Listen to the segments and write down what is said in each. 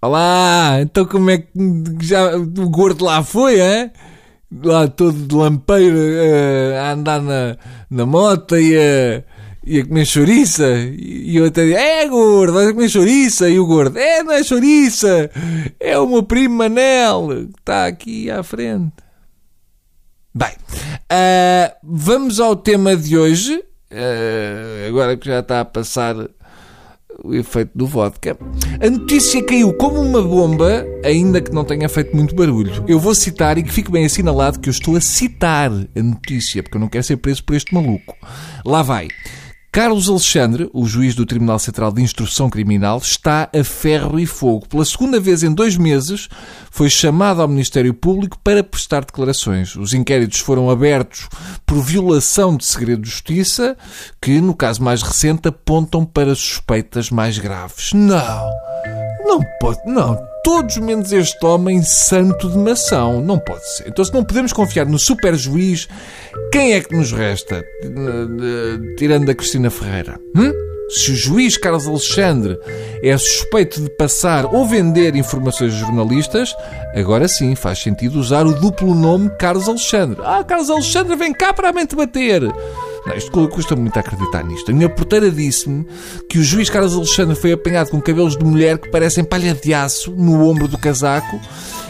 Olá, então como é que já o gordo lá foi, hein? Lá todo de lampeiro uh, a andar na, na moto e a, e a comer chouriça. E eu até digo, é gordo, vais comer chouriça. E o gordo, é, não é chouriça, é o meu primo Manel, que está aqui à frente. Bem, uh, vamos ao tema de hoje. Uh, agora que já está a passar o efeito do vodka. A notícia caiu como uma bomba, ainda que não tenha feito muito barulho. Eu vou citar e que fique bem assinalado que eu estou a citar a notícia, porque eu não quero ser preso por este maluco. Lá vai. Carlos Alexandre, o juiz do Tribunal Central de Instrução Criminal, está a ferro e fogo. Pela segunda vez em dois meses, foi chamado ao Ministério Público para prestar declarações. Os inquéritos foram abertos por violação de segredo de justiça, que, no caso mais recente, apontam para suspeitas mais graves. Não! Não pode, não. Todos menos este homem santo de mação. Não pode ser. Então, se não podemos confiar no super juiz, quem é que nos resta? Tirando a Cristina Ferreira. Hum? Se o juiz Carlos Alexandre é suspeito de passar ou vender informações a jornalistas, agora sim faz sentido usar o duplo nome Carlos Alexandre. Ah, Carlos Alexandre, vem cá para a mente bater! Isto custa muito acreditar nisto. A minha porteira disse-me que o juiz Carlos Alexandre foi apanhado com cabelos de mulher que parecem palha de aço no ombro do casaco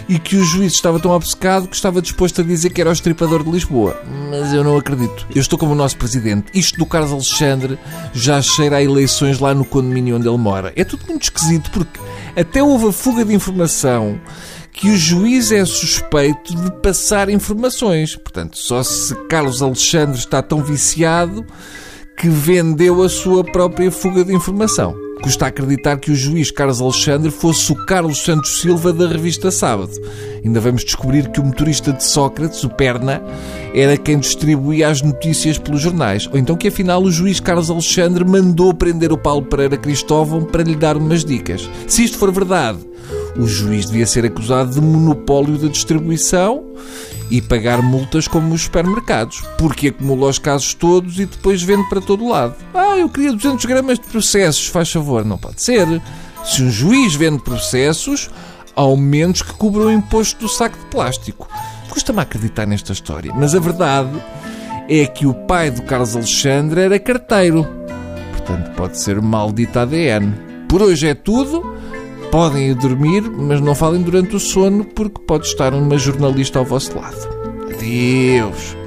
e que o juiz estava tão obcecado que estava disposto a dizer que era o estripador de Lisboa. Mas eu não acredito. Eu estou como o nosso presidente. Isto do Carlos Alexandre já cheira a eleições lá no condomínio onde ele mora. É tudo muito esquisito porque até houve a fuga de informação que o juiz é suspeito de passar informações. Portanto, só se Carlos Alexandre está tão viciado que vendeu a sua própria fuga de informação. Custa acreditar que o juiz Carlos Alexandre fosse o Carlos Santos Silva da revista Sábado. Ainda vamos descobrir que o motorista de Sócrates, o Perna, era quem distribuía as notícias pelos jornais. Ou então que afinal o juiz Carlos Alexandre mandou prender o Paulo Pereira Cristóvão para lhe dar umas dicas. Se isto for verdade, o juiz devia ser acusado de monopólio da distribuição e pagar multas como os supermercados, porque acumula os casos todos e depois vende para todo lado. Ah, eu queria 200 gramas de processos, faz favor. Não pode ser. Se um juiz vende processos, ao menos que cubra o imposto do saco de plástico. Custa-me acreditar nesta história, mas a verdade é que o pai do Carlos Alexandre era carteiro. Portanto, pode ser maldito ADN. Por hoje é tudo. Podem ir dormir, mas não falem durante o sono, porque pode estar uma jornalista ao vosso lado. Adeus!